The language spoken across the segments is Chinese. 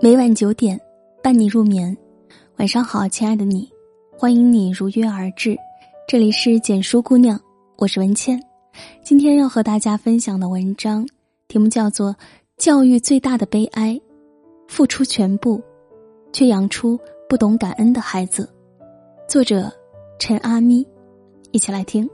每晚九点，伴你入眠。晚上好，亲爱的你，欢迎你如约而至。这里是简书姑娘，我是文倩。今天要和大家分享的文章题目叫做《教育最大的悲哀》，付出全部，却养出不懂感恩的孩子。作者陈阿咪，一起来听。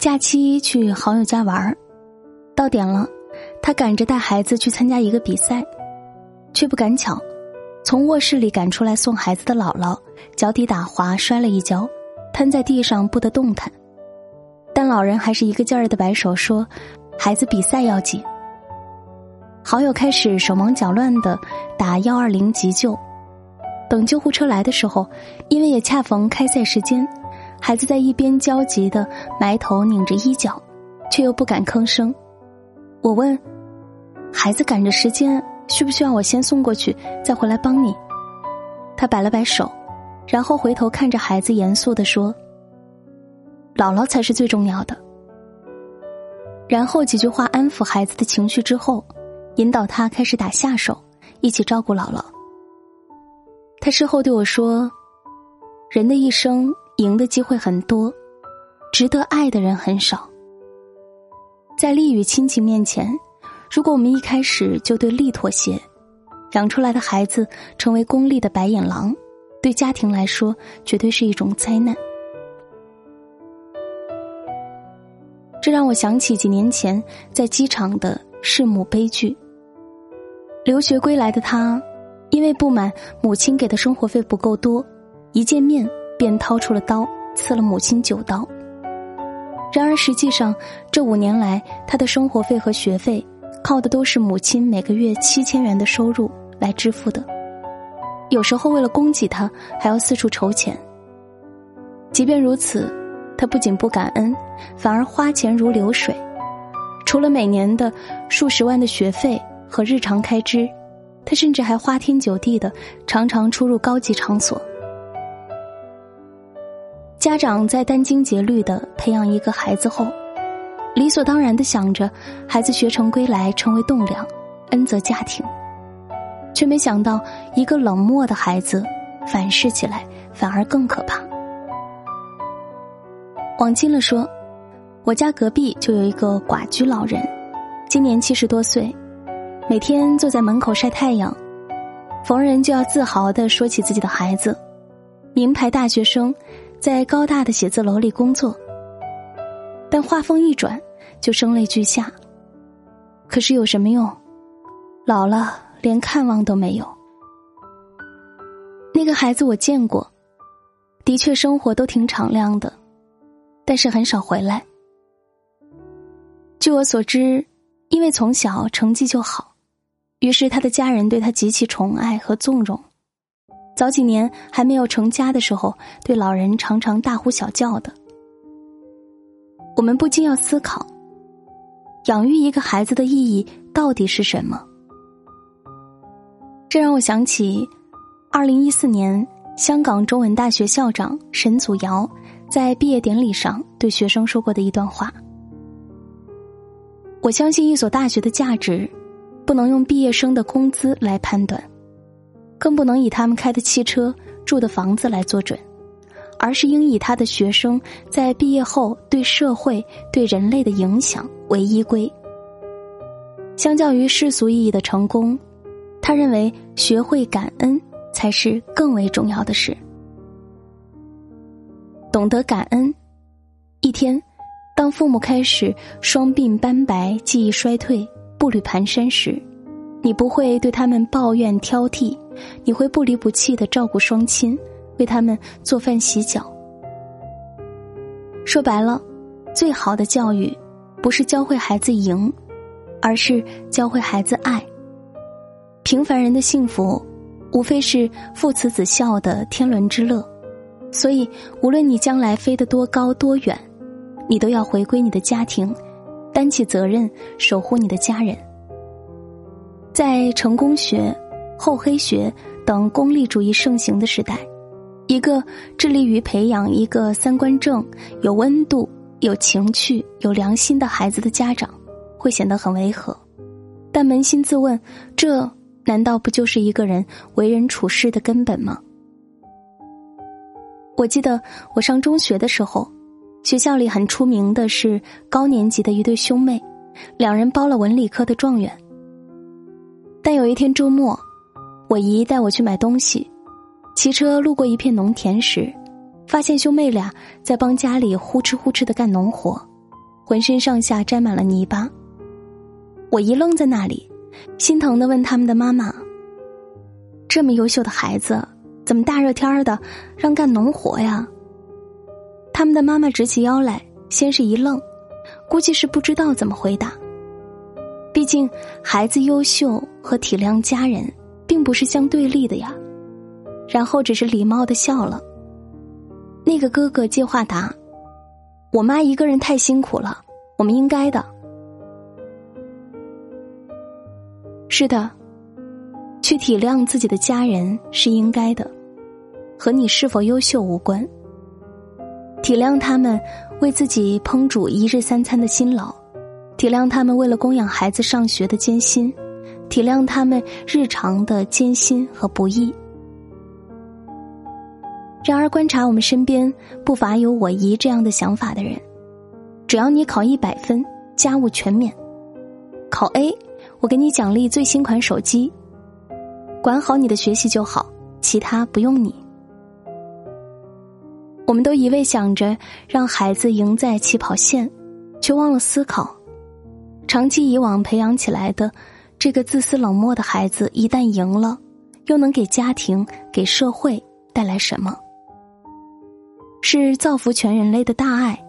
假期去好友家玩儿，到点了，他赶着带孩子去参加一个比赛，却不赶巧，从卧室里赶出来送孩子的姥姥脚底打滑摔了一跤，瘫在地上不得动弹。但老人还是一个劲儿的摆手说：“孩子比赛要紧。”好友开始手忙脚乱的打幺二零急救，等救护车来的时候，因为也恰逢开赛时间。孩子在一边焦急的埋头拧着衣角，却又不敢吭声。我问：“孩子赶着时间，需不需要我先送过去，再回来帮你？”他摆了摆手，然后回头看着孩子，严肃的说：“姥姥才是最重要的。”然后几句话安抚孩子的情绪之后，引导他开始打下手，一起照顾姥姥。他事后对我说：“人的一生。”赢的机会很多，值得爱的人很少。在利与亲情面前，如果我们一开始就对利妥协，养出来的孩子成为功利的白眼狼，对家庭来说绝对是一种灾难。这让我想起几年前在机场的弑母悲剧。留学归来的他，因为不满母亲给的生活费不够多，一见面。便掏出了刀，刺了母亲九刀。然而实际上，这五年来，他的生活费和学费，靠的都是母亲每个月七千元的收入来支付的。有时候为了供给他，还要四处筹钱。即便如此，他不仅不感恩，反而花钱如流水。除了每年的数十万的学费和日常开支，他甚至还花天酒地的，常常出入高级场所。家长在殚精竭虑的培养一个孩子后，理所当然的想着孩子学成归来成为栋梁，恩泽家庭，却没想到一个冷漠的孩子，反噬起来反而更可怕。往近了说，我家隔壁就有一个寡居老人，今年七十多岁，每天坐在门口晒太阳，逢人就要自豪的说起自己的孩子，名牌大学生。在高大的写字楼里工作，但话锋一转就声泪俱下。可是有什么用？老了连看望都没有。那个孩子我见过，的确生活都挺敞亮的，但是很少回来。据我所知，因为从小成绩就好，于是他的家人对他极其宠爱和纵容。早几年还没有成家的时候，对老人常常大呼小叫的。我们不禁要思考：养育一个孩子的意义到底是什么？这让我想起，二零一四年香港中文大学校长沈祖尧在毕业典礼上对学生说过的一段话：“我相信一所大学的价值，不能用毕业生的工资来判断。”更不能以他们开的汽车、住的房子来做准，而是应以他的学生在毕业后对社会、对人类的影响为依归。相较于世俗意义的成功，他认为学会感恩才是更为重要的事。懂得感恩，一天，当父母开始双鬓斑白、记忆衰退、步履蹒跚时。你不会对他们抱怨挑剔，你会不离不弃的照顾双亲，为他们做饭洗脚。说白了，最好的教育，不是教会孩子赢，而是教会孩子爱。平凡人的幸福，无非是父慈子孝的天伦之乐。所以，无论你将来飞得多高多远，你都要回归你的家庭，担起责任，守护你的家人。在成功学、厚黑学等功利主义盛行的时代，一个致力于培养一个三观正、有温度、有情趣、有良心的孩子的家长，会显得很违和。但扪心自问，这难道不就是一个人为人处事的根本吗？我记得我上中学的时候，学校里很出名的是高年级的一对兄妹，两人包了文理科的状元。但有一天周末，我姨带我去买东西，骑车路过一片农田时，发现兄妹俩在帮家里呼哧呼哧的干农活，浑身上下沾满了泥巴。我一愣在那里，心疼的问他们的妈妈：“这么优秀的孩子，怎么大热天的让干农活呀？”他们的妈妈直起腰来，先是一愣，估计是不知道怎么回答。毕竟孩子优秀和体谅家人并不是相对立的呀。然后只是礼貌的笑了。那个哥哥接话答：“我妈一个人太辛苦了，我们应该的。”是的，去体谅自己的家人是应该的，和你是否优秀无关。体谅他们为自己烹煮一日三餐的辛劳，体谅他们为了供养孩子上学的艰辛，体谅他们日常的艰辛和不易。然而，观察我们身边不乏有我姨这样的想法的人，只要你考一百分，家务全免，考 A。我给你奖励最新款手机，管好你的学习就好，其他不用你。我们都一味想着让孩子赢在起跑线，却忘了思考，长期以往培养起来的这个自私冷漠的孩子，一旦赢了，又能给家庭、给社会带来什么？是造福全人类的大爱，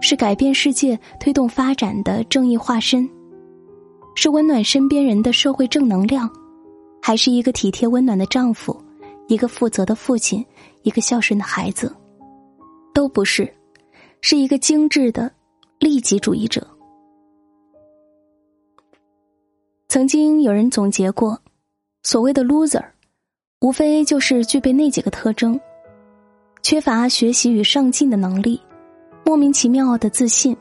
是改变世界、推动发展的正义化身。是温暖身边人的社会正能量，还是一个体贴温暖的丈夫，一个负责的父亲，一个孝顺的孩子，都不是，是一个精致的利己主义者。曾经有人总结过，所谓的 loser，无非就是具备那几个特征：缺乏学习与上进的能力，莫名其妙的自信，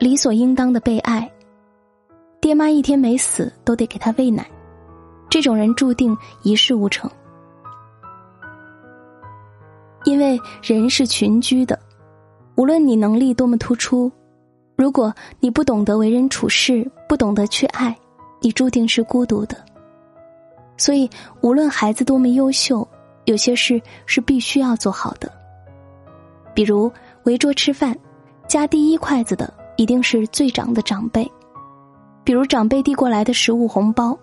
理所应当的被爱。爹妈一天没死都得给他喂奶，这种人注定一事无成。因为人是群居的，无论你能力多么突出，如果你不懂得为人处事，不懂得去爱，你注定是孤独的。所以，无论孩子多么优秀，有些事是必须要做好的。比如围桌吃饭，夹第一筷子的一定是最长的长辈。比如长辈递过来的食物红包，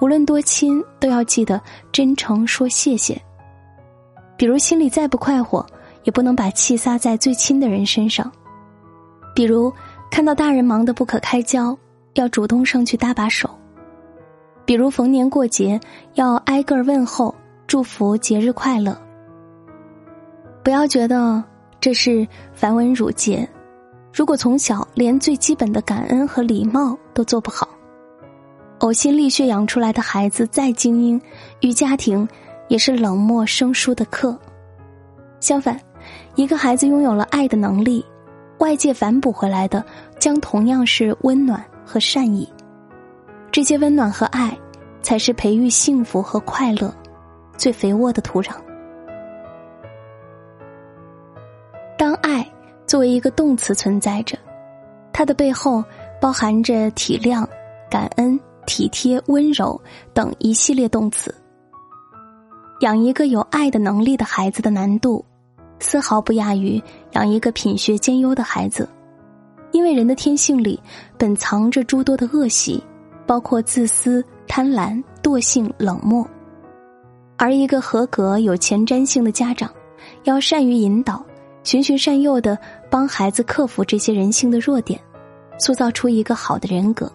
无论多亲都要记得真诚说谢谢。比如心里再不快活，也不能把气撒在最亲的人身上。比如看到大人忙得不可开交，要主动上去搭把手。比如逢年过节要挨个问候，祝福节日快乐。不要觉得这是繁文缛节。如果从小连最基本的感恩和礼貌都做不好，呕心沥血养出来的孩子再精英，与家庭也是冷漠生疏的客。相反，一个孩子拥有了爱的能力，外界反哺回来的将同样是温暖和善意。这些温暖和爱，才是培育幸福和快乐最肥沃的土壤。当爱。作为一个动词存在着，它的背后包含着体谅、感恩、体贴、温柔等一系列动词。养一个有爱的能力的孩子的难度，丝毫不亚于养一个品学兼优的孩子，因为人的天性里本藏着诸多的恶习，包括自私、贪婪、惰性、冷漠，而一个合格有前瞻性的家长，要善于引导。循循善诱的帮孩子克服这些人性的弱点，塑造出一个好的人格。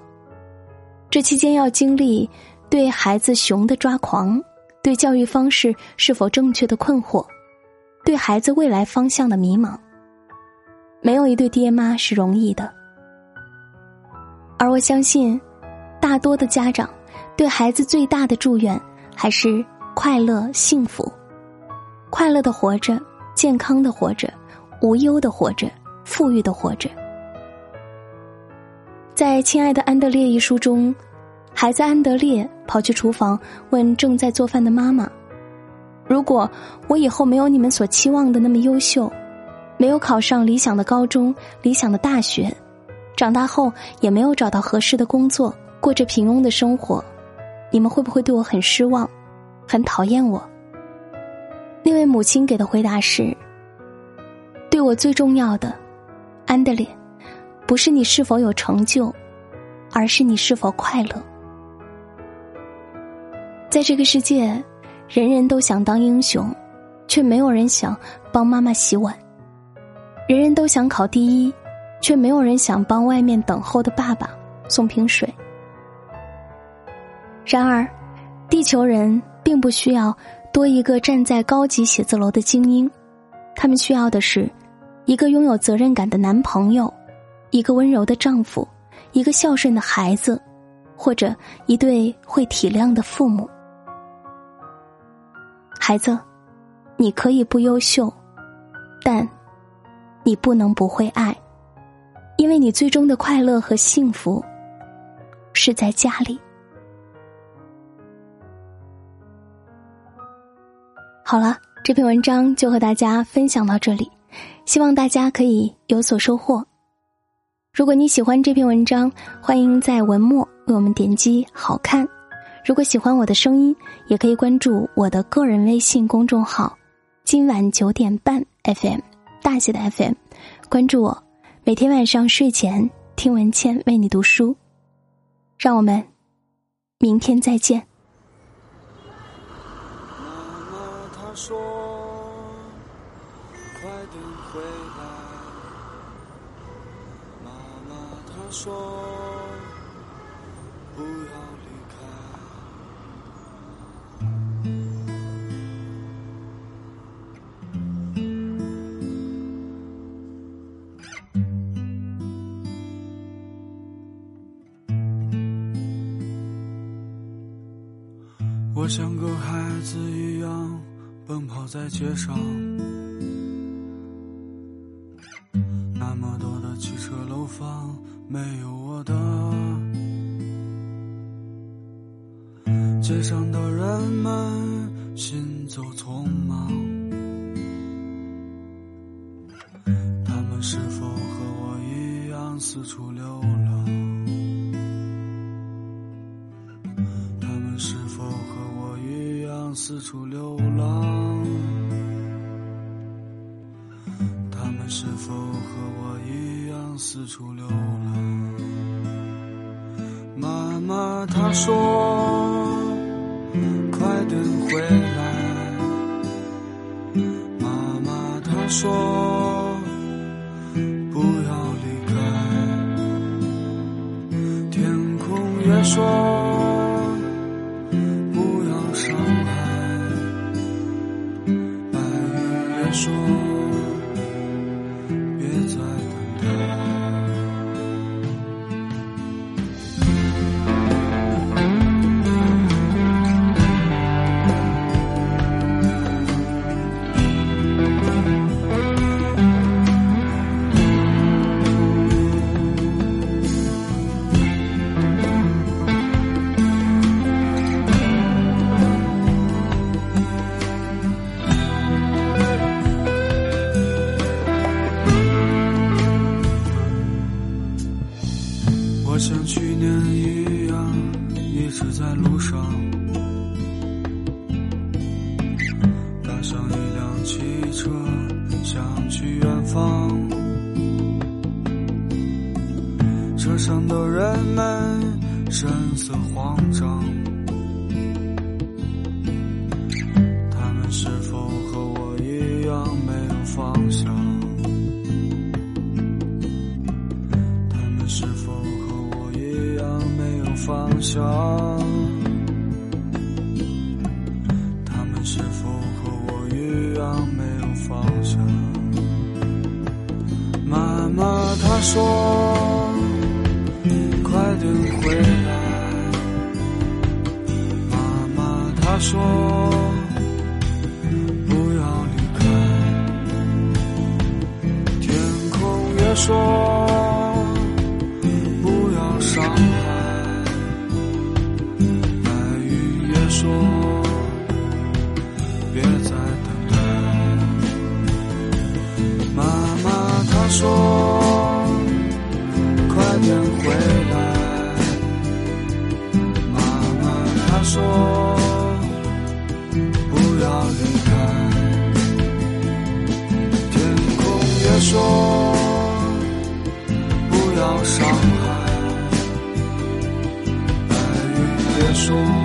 这期间要经历对孩子熊的抓狂，对教育方式是否正确的困惑，对孩子未来方向的迷茫。没有一对爹妈是容易的，而我相信，大多的家长对孩子最大的祝愿还是快乐幸福，快乐的活着，健康的活着。无忧的活着，富裕的活着。在《亲爱的安德烈》一书中，孩子安德烈跑去厨房问正在做饭的妈妈：“如果我以后没有你们所期望的那么优秀，没有考上理想的高中、理想的大学，长大后也没有找到合适的工作，过着平庸的生活，你们会不会对我很失望，很讨厌我？”那位母亲给的回答是：“对我最重要的，安德烈。”不是你是否有成就，而是你是否快乐。在这个世界，人人都想当英雄，却没有人想帮妈妈洗碗；人人都想考第一，却没有人想帮外面等候的爸爸送瓶水。然而，地球人并不需要多一个站在高级写字楼的精英，他们需要的是一个拥有责任感的男朋友。一个温柔的丈夫，一个孝顺的孩子，或者一对会体谅的父母。孩子，你可以不优秀，但你不能不会爱，因为你最终的快乐和幸福是在家里。好了，这篇文章就和大家分享到这里，希望大家可以有所收获。如果你喜欢这篇文章，欢迎在文末为我们点击“好看”。如果喜欢我的声音，也可以关注我的个人微信公众号“今晚九点半 FM” 大写的 FM，关注我，每天晚上睡前听文倩为你读书。让我们明天再见。妈说：“快点回来。”妈妈她说不要离开。我像个孩子一样奔跑在街上。那么多的汽车楼房，没有我的。街上的人们行走匆忙，他们是否和我一样四处流浪？他们是否和我一样四处流浪？是否和我一样四处流浪？妈妈她说：“快点回来。”妈妈她说：“不要离开。”天空也说：“车上的人们神色慌张，他们是否和我一样没有方向？他们是否和我一样没有方向？他们是否和我一样没有方向？妈妈她说。说不要离开，天空。也说不要伤害，白云也说别再等待。妈妈她说快点回来，妈妈她说说不要伤害，白云也说。